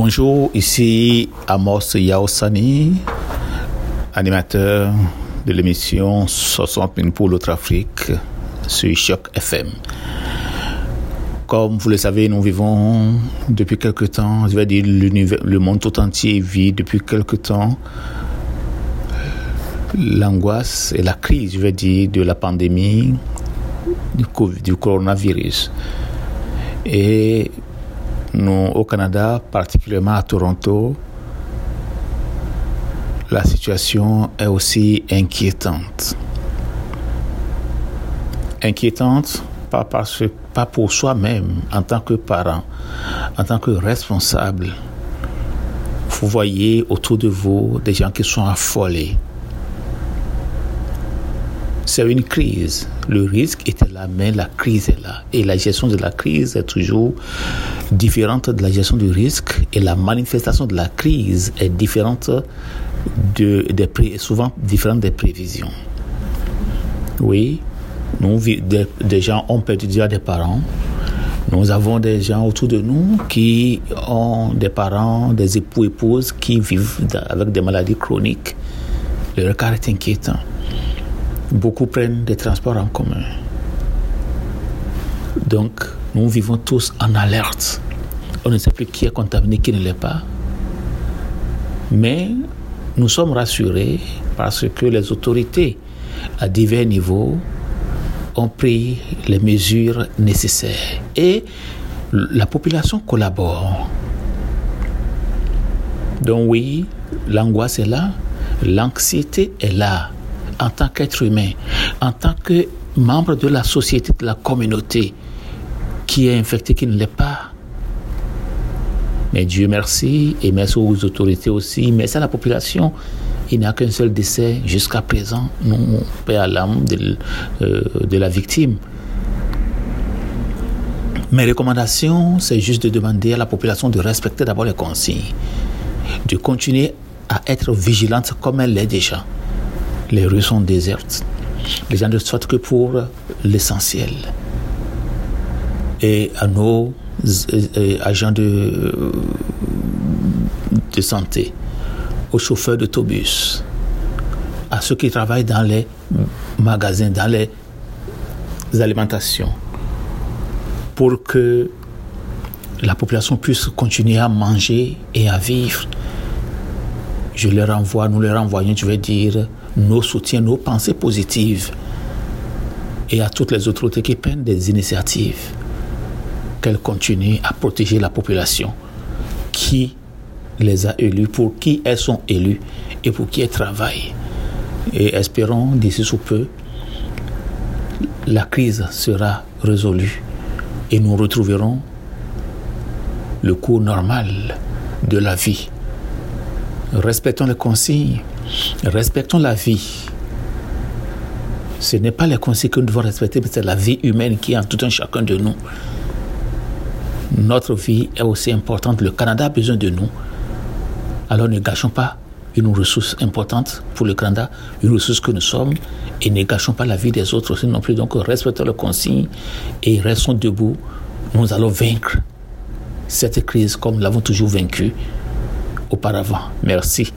Bonjour, ici Amos Yaosani, animateur de l'émission 60 minutes pour l'autre Afrique sur Choc FM. Comme vous le savez, nous vivons depuis quelque temps, je vais dire le monde tout entier vit depuis quelque temps l'angoisse et la crise, je vais dire, de la pandémie du, du coronavirus. Et nous, au Canada, particulièrement à Toronto, la situation est aussi inquiétante. Inquiétante pas, parce, pas pour soi-même en tant que parent, en tant que responsable. Vous voyez autour de vous des gens qui sont affolés. C'est une crise. Le risque était là, mais la crise est là. Et la gestion de la crise est toujours différente de la gestion du risque. Et la manifestation de la crise est différente de, souvent différente des prévisions. Oui, nous, des, des gens ont perdu déjà des parents. Nous avons des gens autour de nous qui ont des parents, des époux, épouses qui vivent avec des maladies chroniques. Le regard est inquiétant. Beaucoup prennent des transports en commun. Donc, nous vivons tous en alerte. On ne sait plus qui est contaminé, qui ne l'est pas. Mais nous sommes rassurés parce que les autorités à divers niveaux ont pris les mesures nécessaires et la population collabore. Donc oui, l'angoisse est là, l'anxiété est là en tant qu'être humain, en tant que membre de la société, de la communauté qui est infecté, qui ne l'est pas. Mais Dieu merci, et merci aux autorités aussi, merci à la population il n'y a qu'un seul décès jusqu'à présent. Nous, paix à l'âme de, euh, de la victime. Mes recommandations, c'est juste de demander à la population de respecter d'abord les consignes, de continuer à être vigilante comme elle l'est déjà. Les rues sont désertes. Les gens ne sortent que pour l'essentiel. Et à nos euh, agents de, de santé, aux chauffeurs d'autobus, à ceux qui travaillent dans les magasins, dans les alimentations, pour que la population puisse continuer à manger et à vivre. Je leur envoie, nous leur envoyons, je vais dire, nos soutiens, nos pensées positives et à toutes les autorités qui prennent des initiatives, qu'elles continuent à protéger la population qui les a élus, pour qui elles sont élues et pour qui elles travaillent. Et espérons d'ici sous peu, la crise sera résolue et nous retrouverons le cours normal de la vie. Respectons les consignes, respectons la vie. Ce n'est pas les consignes que nous devons respecter, mais c'est la vie humaine qui est en tout un chacun de nous. Notre vie est aussi importante. Le Canada a besoin de nous. Alors ne gâchons pas une ressource importante pour le Canada, une ressource que nous sommes, et ne gâchons pas la vie des autres aussi non plus. Donc respectons le consigne et restons debout. Nous allons vaincre cette crise comme nous l'avons toujours vaincue auparavant. Merci.